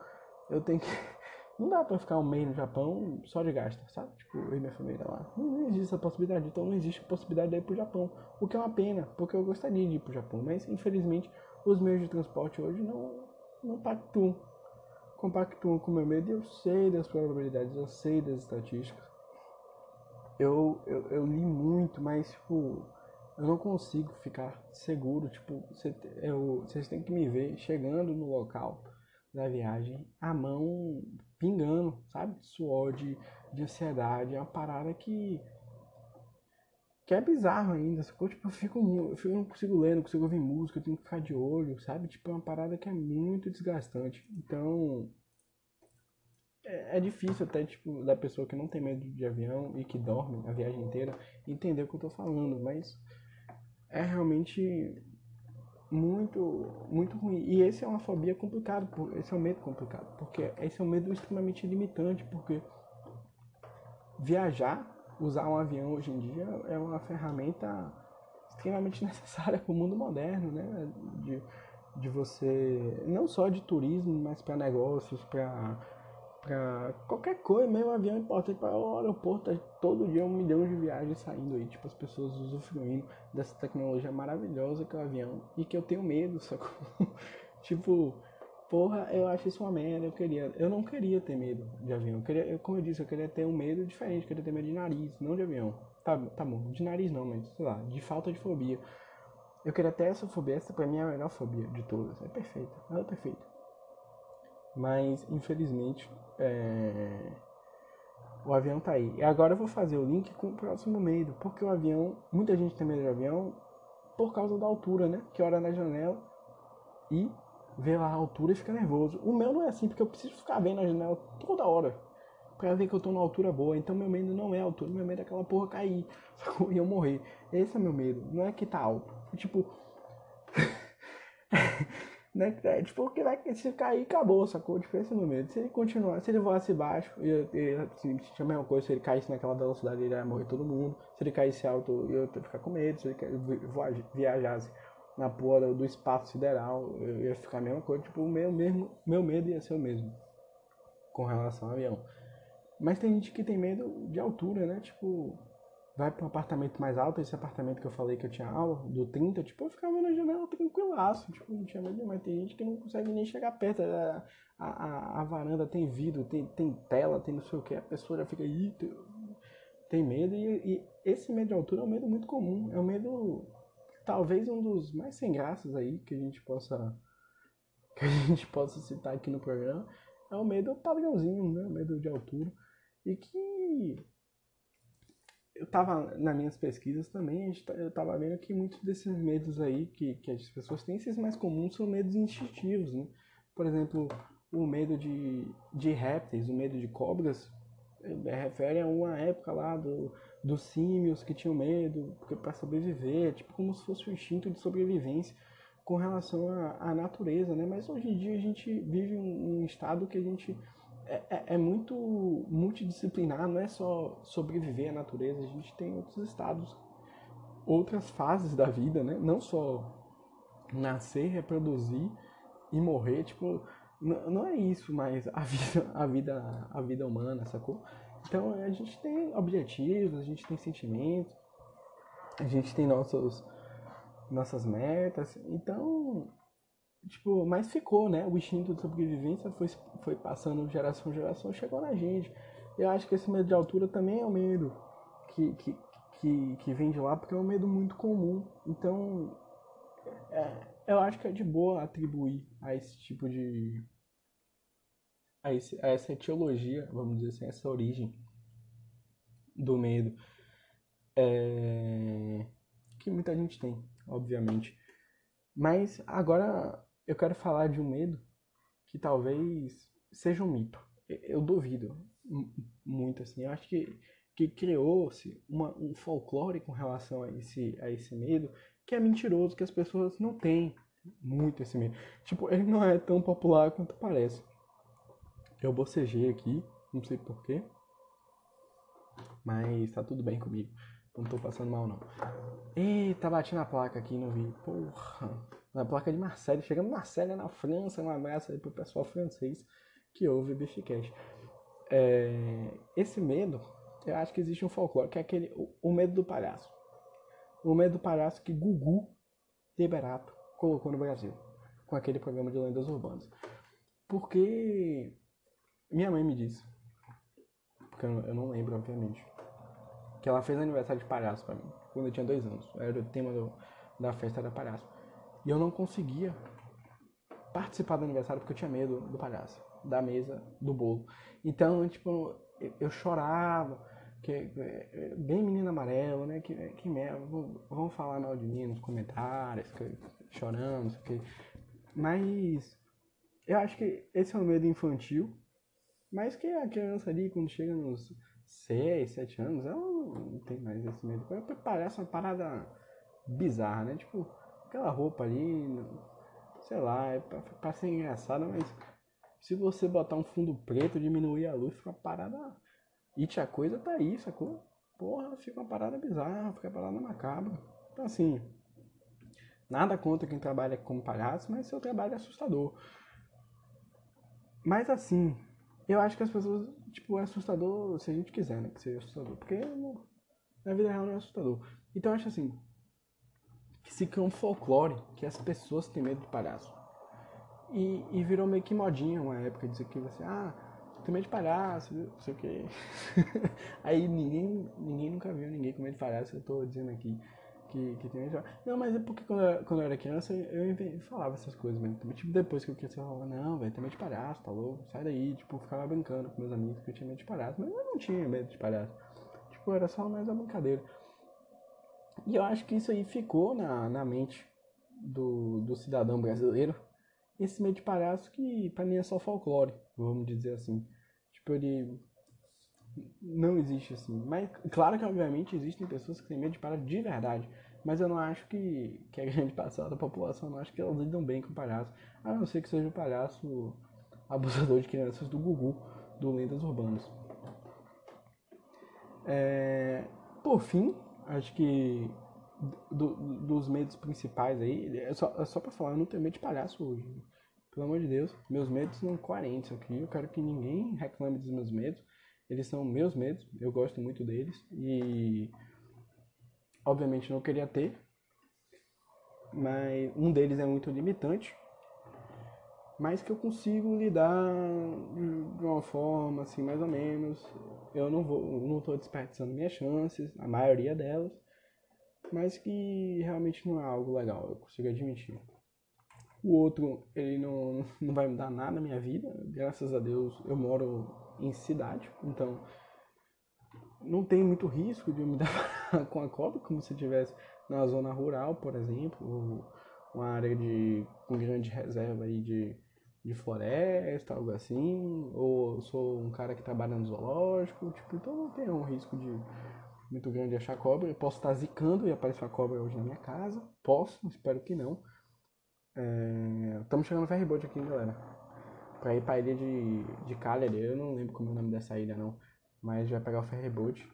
eu tenho que não dá pra ficar um mês no Japão só de gasto, sabe? Tipo, eu e minha família lá. Não, não existe essa possibilidade. Então não existe possibilidade de ir pro Japão. O que é uma pena, porque eu gostaria de ir pro Japão. Mas infelizmente os meios de transporte hoje não, não pactuam. Compactuam com o meu medo e eu sei das probabilidades, eu sei das estatísticas. Eu, eu, eu li muito, mas tipo, eu não consigo ficar seguro. Tipo, vocês têm que me ver chegando no local da viagem, a mão pingando, sabe? Suor de, de ansiedade. É uma parada que. Que é bizarro ainda. Sacou? Tipo, eu fico, eu não consigo ler, não consigo ouvir música, eu tenho que ficar de olho, sabe? Tipo, é uma parada que é muito desgastante. Então. É, é difícil até, tipo, da pessoa que não tem medo de avião e que dorme a viagem inteira entender o que eu tô falando, mas é realmente muito muito ruim. E esse é uma fobia complicada, esse é um medo complicado, porque esse é um medo extremamente limitante, porque viajar, usar um avião hoje em dia é uma ferramenta extremamente necessária para o mundo moderno, né? De, de você, não só de turismo, mas para negócios, para pra qualquer coisa, mesmo avião importante para o aeroporto, tá todo dia um milhão de viagens saindo aí, tipo, as pessoas usufruindo dessa tecnologia maravilhosa que é o avião e que eu tenho medo, sacou? tipo, porra, eu acho isso uma merda, eu queria, eu não queria ter medo de avião, eu queria, eu, como eu disse, eu queria ter um medo diferente, eu queria ter medo de nariz, não de avião. Tá, tá bom, de nariz não, mas sei lá, de falta de fobia. Eu queria ter essa fobia, essa pra mim é a melhor fobia de todas, é perfeita, ela é perfeita. Mas, infelizmente, é... o avião tá aí. E agora eu vou fazer o link com o próximo medo. Porque o avião, muita gente tem medo de avião por causa da altura, né? Que olha na janela e vê lá a altura e fica nervoso. O meu não é assim, porque eu preciso ficar vendo a janela toda hora pra ver que eu tô numa altura boa. Então meu medo não é a altura, meu medo é aquela porra cair e eu morrer. Esse é meu medo, não é que tá alto. Tipo. né? É, tipo, porque vai, se cair, acabou, sacou? Tipo, esse é meu medo. Se ele continuar, se ele voasse baixo, eu, eu, assim, a mesma coisa, se ele caísse naquela velocidade, ele ia morrer todo mundo. Se ele caísse alto, eu ia ficar com medo. Se ele viajasse na porra do espaço sideral, eu ia ficar a mesma coisa. Tipo, o meu, mesmo, meu medo ia ser o mesmo com relação ao avião. Mas tem gente que tem medo de altura, né? Tipo, vai para um apartamento mais alto, esse apartamento que eu falei que eu tinha aula, do 30, tipo, eu ficava na janela tranquilaço, tipo, não tinha medo mas tem gente que não consegue nem chegar perto, a, a, a varanda tem vidro, tem, tem tela, tem não sei o que, a pessoa já fica, aí tem medo, e, e, esse medo de altura é um medo muito comum, é um medo, talvez um dos mais sem graças aí, que a gente possa, que a gente possa citar aqui no programa, é o medo padrãozinho, né, o medo de altura, e que eu tava nas minhas pesquisas também, tá, eu tava vendo que muitos desses medos aí que, que as pessoas têm, esses mais comuns são medos instintivos, né? Por exemplo, o medo de, de répteis, o medo de cobras, refere a uma época lá do, dos símios que tinham medo para sobreviver, tipo como se fosse um instinto de sobrevivência com relação à, à natureza, né? Mas hoje em dia a gente vive um, um estado que a gente é, é, é, muito multidisciplinar, não é só sobreviver à natureza, a gente tem outros estados, outras fases da vida, né? Não só nascer, reproduzir e morrer, tipo, não é isso, mas a vida, a vida, a vida humana, sacou? Então a gente tem objetivos, a gente tem sentimentos, a gente tem nossos, nossas metas, então Tipo, mas ficou, né? O instinto de sobrevivência foi, foi passando geração em geração, chegou na gente. Eu acho que esse medo de altura também é um medo que, que, que, que vem de lá, porque é um medo muito comum. Então, é, eu acho que é de boa atribuir a esse tipo de. a, esse, a essa etiologia, vamos dizer assim, essa origem do medo. É, que muita gente tem, obviamente. Mas agora eu quero falar de um medo que talvez seja um mito. Eu duvido muito assim. Eu acho que, que criou-se um folclore com relação a esse, a esse medo que é mentiroso, que as pessoas não têm muito esse medo. Tipo, ele não é tão popular quanto parece. Eu bocejei aqui, não sei porquê. Mas tá tudo bem comigo. Não tô passando mal, não. Eita, bati na placa aqui, não vi. Porra. Na placa de Marseille. Chegando Marseille na França. Um abraço aí pro pessoal francês que ouve o Bificast. É, esse medo, eu acho que existe um folclore, que é aquele, o, o medo do palhaço. O medo do palhaço que Gugu Liberato colocou no Brasil. Com aquele programa de lendas urbanas. Porque minha mãe me disse, porque eu não lembro, obviamente, que ela fez aniversário de palhaço pra mim, quando eu tinha dois anos. Era o tema do, da festa da palhaço. E eu não conseguia participar do aniversário porque eu tinha medo do palhaço, da mesa, do bolo. Então, tipo, eu chorava, que, bem menina amarela, né? Que, que merda, vão falar mal de mim nos comentários, chorando, que. Mas eu acho que esse é um medo infantil, mas que a criança ali, quando chega nos 6, 7 anos, ela não tem mais esse medo. Parece uma parada bizarra, né? Tipo, aquela roupa ali, sei lá, é pra, pra ser engraçada, mas se você botar um fundo preto, diminuir a luz, fica uma parada. It a coisa tá aí, sacou? Porra, fica uma parada bizarra, fica uma parada macabra. Então assim, nada contra quem trabalha como palhaço, mas seu trabalho é assustador. Mas assim, eu acho que as pessoas, tipo, é assustador se a gente quiser, né? Que seja assustador. Porque na vida real não é assustador. Então eu acho assim, que se cria um folclore que as pessoas têm medo de palhaço. E, e virou meio que modinha uma época, dizer que você, ah, tem medo de palhaço, não sei o que. Aí ninguém, ninguém nunca viu ninguém com medo de palhaço, eu tô dizendo aqui que, que tem medo de palhaço. Não, mas é porque quando eu, quando eu era criança eu falava essas coisas mesmo. Tipo, depois que eu cresci eu falava, não, velho, tem medo de palhaço, tá louco, sai daí. Tipo, ficava brincando com meus amigos que eu tinha medo de palhaço, mas eu não tinha medo de palhaço. Tipo, era só mais uma brincadeira. E eu acho que isso aí ficou na, na mente do, do cidadão brasileiro esse meio de palhaço que pra mim é só folclore, vamos dizer assim. Tipo, ele não existe assim. Mas claro que obviamente existem pessoas que têm medo de palhaço de verdade. Mas eu não acho que, que a grande parcela da população, não acho que elas lidam bem com o palhaço. A não ser que seja o palhaço abusador de crianças do Gugu, do Lendas Urbanas. É, por fim, acho que do, dos medos principais aí, é só, é só pra falar, eu não tenho medo de palhaço hoje. Pelo amor de Deus, meus medos são coerentes aqui. Eu quero que ninguém reclame dos meus medos. Eles são meus medos, eu gosto muito deles. E obviamente não queria ter. Mas um deles é muito limitante. Mas que eu consigo lidar de uma forma assim, mais ou menos. Eu não vou, não estou desperdiçando minhas chances, a maioria delas mas que realmente não é algo legal, eu consigo admitir. O outro, ele não, não vai mudar nada na minha vida, graças a Deus eu moro em cidade, então não tem muito risco de eu me dar com a cobra, como se estivesse na zona rural, por exemplo, uma área de, com grande reserva aí de, de floresta, algo assim, ou sou um cara que trabalha no zoológico, tipo, então não tem um risco de muito grande de achar cobra. Eu posso estar zicando e aparecer uma cobra hoje na minha casa. Posso, espero que não. Estamos é... chegando no ferryboat aqui, galera. Pra ir pra ilha de, de Cagliari. Eu não lembro como é o nome dessa ilha, não. Mas vai pegar o ferryboat.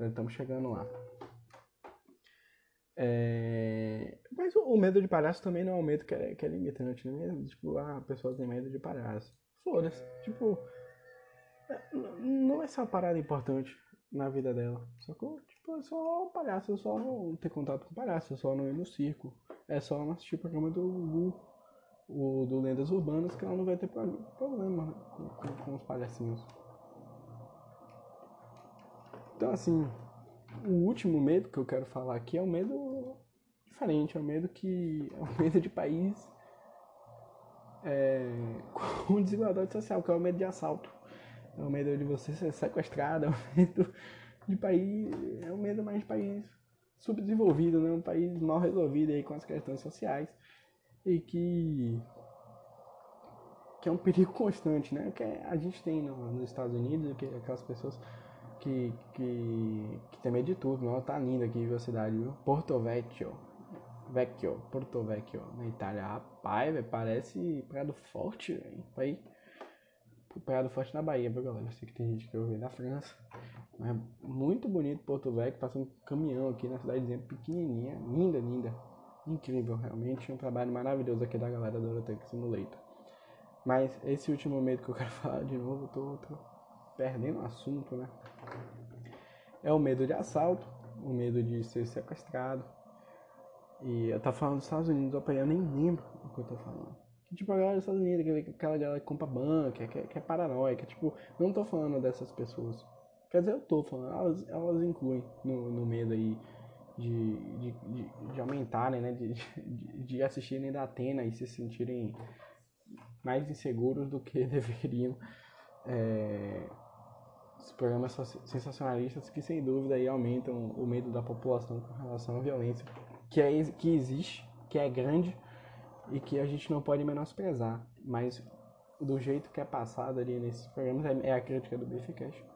Estamos chegando lá. É... Mas o, medo de palhaço também não é um medo que é, que é limitante, né? Tipo, ah, a pessoa tem medo de palhaço. Foda-se. Tipo, é, não é só uma parada importante na vida dela. Só que, tipo, é só um palhaço, é só não ter contato com palhaço, é só não ir no circo. É só não assistir o programa do Gugu, o do Lendas Urbanas, que ela não vai ter problema com, com, com os palhacinhos. Então, assim, o último medo que eu quero falar aqui é o medo diferente, é o medo que. é o medo de país é, com desigualdade social, que é o medo de assalto é o medo de você ser sequestrado, é o medo de país, é o medo mais de país subdesenvolvido, né? Um país mal resolvido aí com as questões sociais e que que é um perigo constante, né? Que a gente tem no, nos Estados Unidos, que aquelas pessoas que, que, que tem medo de tudo, não? Tá lindo aqui a cidade, viu? Porto Vecchio, Vecchio, Porto Vecchio, na Itália. Rapaz, parece Praia do Forte, velho. Aí Praia do Forte na Bahia, viu, galera? Eu sei que tem gente que ouve na França. É muito bonito Porto Velho, passando um caminhão aqui na cidadezinha pequenininha, linda, linda. Incrível, realmente um trabalho maravilhoso aqui da galera do Eurotech Simulator. Mas esse último medo que eu quero falar de novo, tô, tô perdendo o assunto, né? É o medo de assalto, o medo de ser sequestrado. E eu tava falando dos Estados Unidos, eu nem lembro o que eu tô falando. Tipo, a galera dos Estados Unidos, aquela galera que compra banca, que, é, que é paranoica, tipo, não tô falando dessas pessoas. Quer dizer, eu tô falando, elas, elas incluem no, no medo aí de, de, de, de aumentarem, né? De, de, de assistirem da Atena e se sentirem mais inseguros do que deveriam. É, os programas sensacionalistas que sem dúvida aí aumentam o medo da população com relação à violência que, é, que existe, que é grande e que a gente não pode menosprezar, mas do jeito que é passado ali nesses programas é, é a crítica do Bificast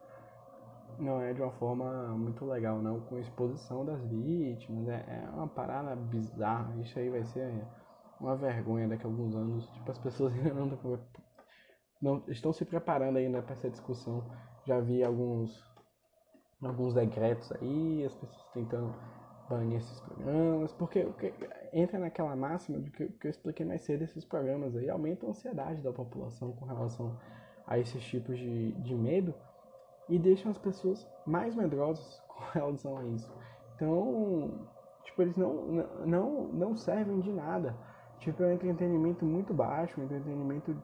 não é de uma forma muito legal, não, com exposição das vítimas, é, é uma parada bizarra, isso aí vai ser uma vergonha daqui a alguns anos, tipo, as pessoas ainda não, não estão se preparando ainda para essa discussão, já vi alguns, alguns decretos aí, as pessoas tentando banir esses programas, porque, porque entra naquela máxima de que, que eu expliquei mais cedo, esses programas aí aumentam a ansiedade da população com relação a esses tipos de, de medo, e deixam as pessoas mais medrosas com relação a isso. Então, tipo, eles não, não, não servem de nada. Tipo, é um entretenimento muito baixo, um entretenimento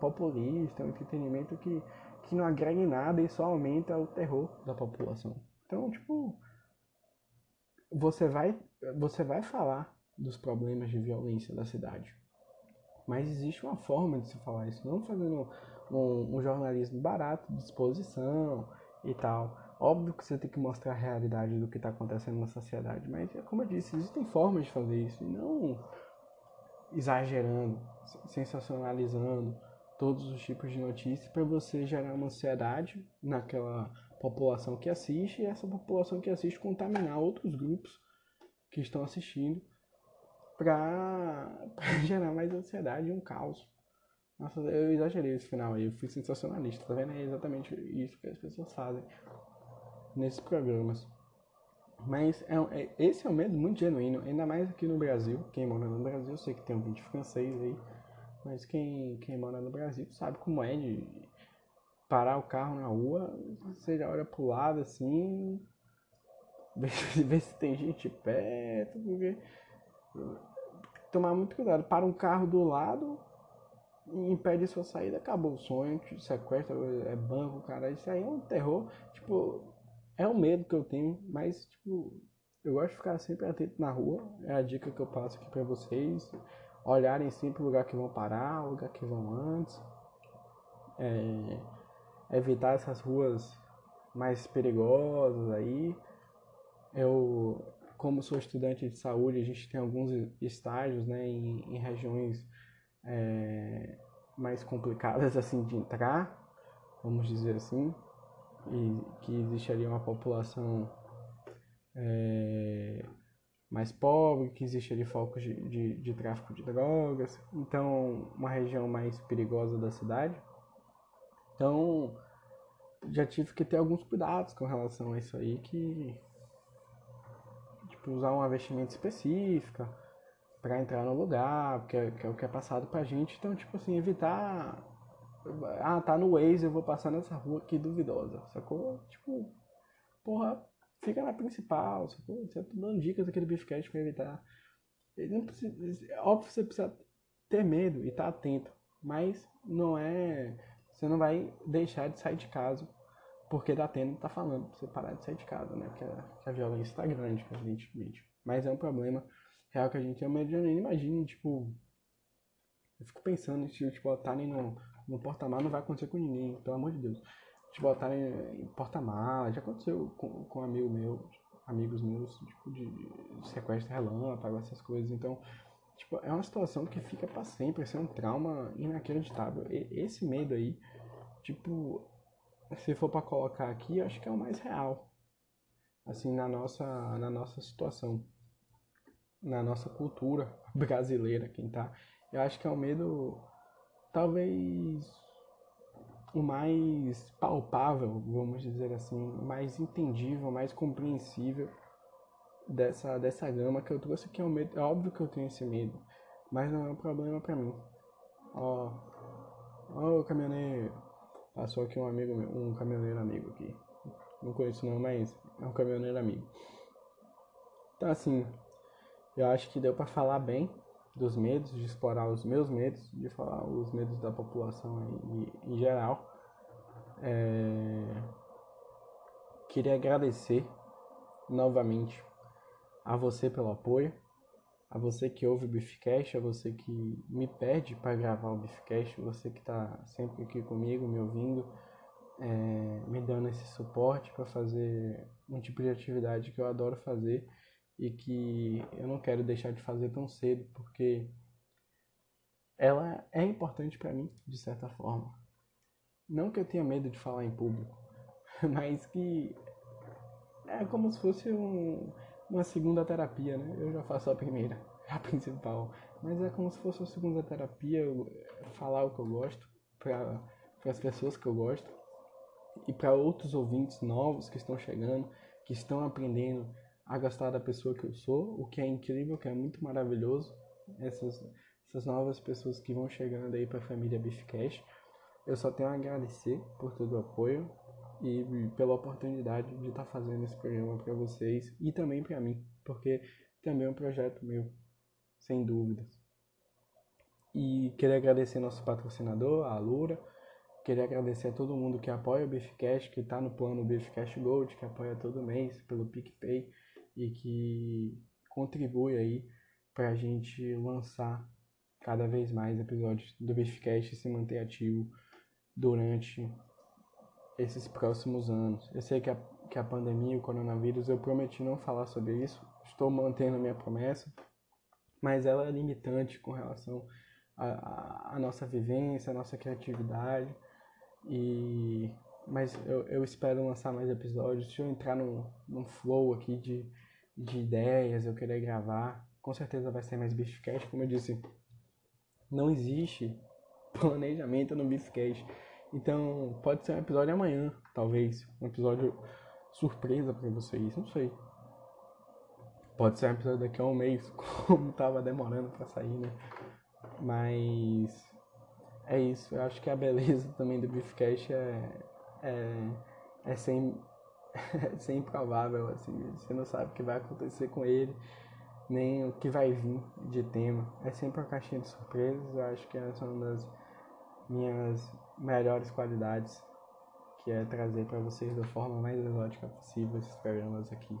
populista, um entretenimento que, que não agrega em nada e só aumenta o terror da população. Então, tipo, você vai, você vai falar dos problemas de violência da cidade. Mas existe uma forma de se falar isso, não fazendo um, um jornalismo barato, de exposição e tal. Óbvio que você tem que mostrar a realidade do que está acontecendo na sociedade, mas como eu disse, existem formas de fazer isso, e não exagerando, sensacionalizando todos os tipos de notícias para você gerar uma ansiedade naquela população que assiste e essa população que assiste contaminar outros grupos que estão assistindo para gerar mais ansiedade e um caos. Nossa, eu exagerei esse final aí, eu fui sensacionalista, tá vendo? É exatamente isso que as pessoas fazem nesses programas. Mas é, é, esse é um medo muito genuíno, ainda mais aqui no Brasil. Quem mora no Brasil, eu sei que tem um vídeo francês aí, mas quem, quem mora no Brasil sabe como é de parar o carro na rua, você já olha pro lado assim, ver, se tem gente perto, porque tomar muito cuidado. Para um carro do lado, impede sua saída, acabou o sonho, te sequestra, é banco, cara, isso aí é um terror, tipo, é um medo que eu tenho, mas, tipo, eu gosto de ficar sempre atento na rua, é a dica que eu passo aqui pra vocês, olharem sempre o lugar que vão parar, o lugar que vão antes, é, evitar essas ruas mais perigosas aí, eu, como sou estudante de saúde, a gente tem alguns estágios, né, em, em regiões é, mais complicadas assim de entrar, vamos dizer assim, e que existe ali uma população é, mais pobre, que existe ali focos de, de, de, tráfico de drogas, então uma região mais perigosa da cidade. Então já tive que ter alguns cuidados com relação a isso aí, que tipo, usar uma vestimenta específica, para entrar no lugar, que é, que é o que é passado pra gente. Então, tipo assim, evitar. Ah, tá no Waze, eu vou passar nessa rua aqui duvidosa, sacou? Tipo, porra, fica na principal, sacou? Você tá dando dicas daquele beefcast pra evitar. Não precisa, óbvio que você precisa ter medo e estar tá atento, mas não é. Você não vai deixar de sair de casa porque da Atena tá falando pra você parar de sair de casa, né? Que a, que a violência tá grande, evidentemente. Mas é um problema real que a gente ama, eu nem imagino, tipo. Eu fico pensando se te botarem no, no porta-malas não vai acontecer com ninguém, pelo amor de Deus. Te botarem em porta-malas, já aconteceu com, com um amigo meu, amigos meus, tipo, de, de sequestro relâmpago, essas coisas. Então, tipo, é uma situação que fica para sempre, isso é um trauma inacreditável. E, esse medo aí, tipo, se for para colocar aqui, eu acho que é o mais real, assim, na nossa, na nossa situação na nossa cultura brasileira, quem tá. Eu acho que é um medo, talvez, o mais palpável, vamos dizer assim, mais entendível, mais compreensível dessa, dessa gama que eu trouxe, que é o medo. É óbvio que eu tenho esse medo, mas não é um problema para mim. Ó, ó o caminhoneiro. Passou aqui um amigo meu, um caminhoneiro amigo aqui. Não conheço não, mas é um caminhoneiro amigo. Então assim, eu acho que deu para falar bem dos medos, de explorar os meus medos, de falar os medos da população em, em geral. É... Queria agradecer novamente a você pelo apoio, a você que ouve o Beefcast, a você que me pede para gravar o Beefcast, você que está sempre aqui comigo, me ouvindo, é, me dando esse suporte para fazer um tipo de atividade que eu adoro fazer e que eu não quero deixar de fazer tão cedo, porque ela é importante para mim, de certa forma. Não que eu tenha medo de falar em público, mas que é como se fosse um, uma segunda terapia, né? Eu já faço a primeira, a principal, mas é como se fosse uma segunda terapia, falar o que eu gosto para as pessoas que eu gosto e para outros ouvintes novos que estão chegando, que estão aprendendo a gostar da pessoa que eu sou, o que é incrível, o que é muito maravilhoso. Essas, essas novas pessoas que vão chegando aí para a família Beefcast. Eu só tenho a agradecer por todo o apoio e pela oportunidade de estar tá fazendo esse programa para vocês e também para mim, porque também é um projeto meu, sem dúvidas. E queria agradecer nosso patrocinador, a Lura. Queria agradecer a todo mundo que apoia o Beefcast, que está no plano Beefcast Gold, que apoia todo mês pelo PicPay e que contribui aí para a gente lançar cada vez mais episódios do Beefcast e se manter ativo durante esses próximos anos. Eu sei que a, que a pandemia, o coronavírus, eu prometi não falar sobre isso, estou mantendo a minha promessa, mas ela é limitante com relação à nossa vivência, à nossa criatividade, e mas eu, eu espero lançar mais episódios. Deixa eu entrar num, num flow aqui de de ideias, eu querer gravar. Com certeza vai ser mais Beefcast, como eu disse. Não existe planejamento no Beefcast. Então, pode ser um episódio amanhã, talvez. Um episódio surpresa para vocês, não sei. Pode ser um episódio daqui a um mês, como tava demorando para sair, né? Mas é isso. Eu acho que a beleza também do Beefcast é, é, é sem é improvável, assim, você não sabe o que vai acontecer com ele, nem o que vai vir de tema. É sempre uma caixinha de surpresas, eu acho que essa é uma das minhas melhores qualidades, que é trazer para vocês da forma mais exótica possível esses programas aqui.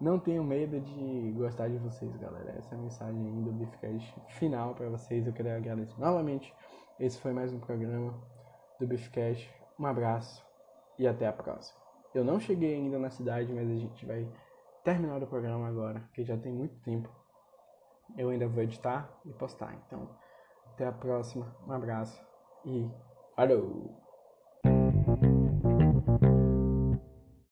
Não tenho medo de gostar de vocês, galera. Essa é a mensagem do Beefcast final para vocês. Eu queria agradecer novamente. Esse foi mais um programa do Beefcast. Um abraço e até a próxima. Eu não cheguei ainda na cidade, mas a gente vai terminar o programa agora, que já tem muito tempo. Eu ainda vou editar e postar. Então, até a próxima. Um abraço e falou!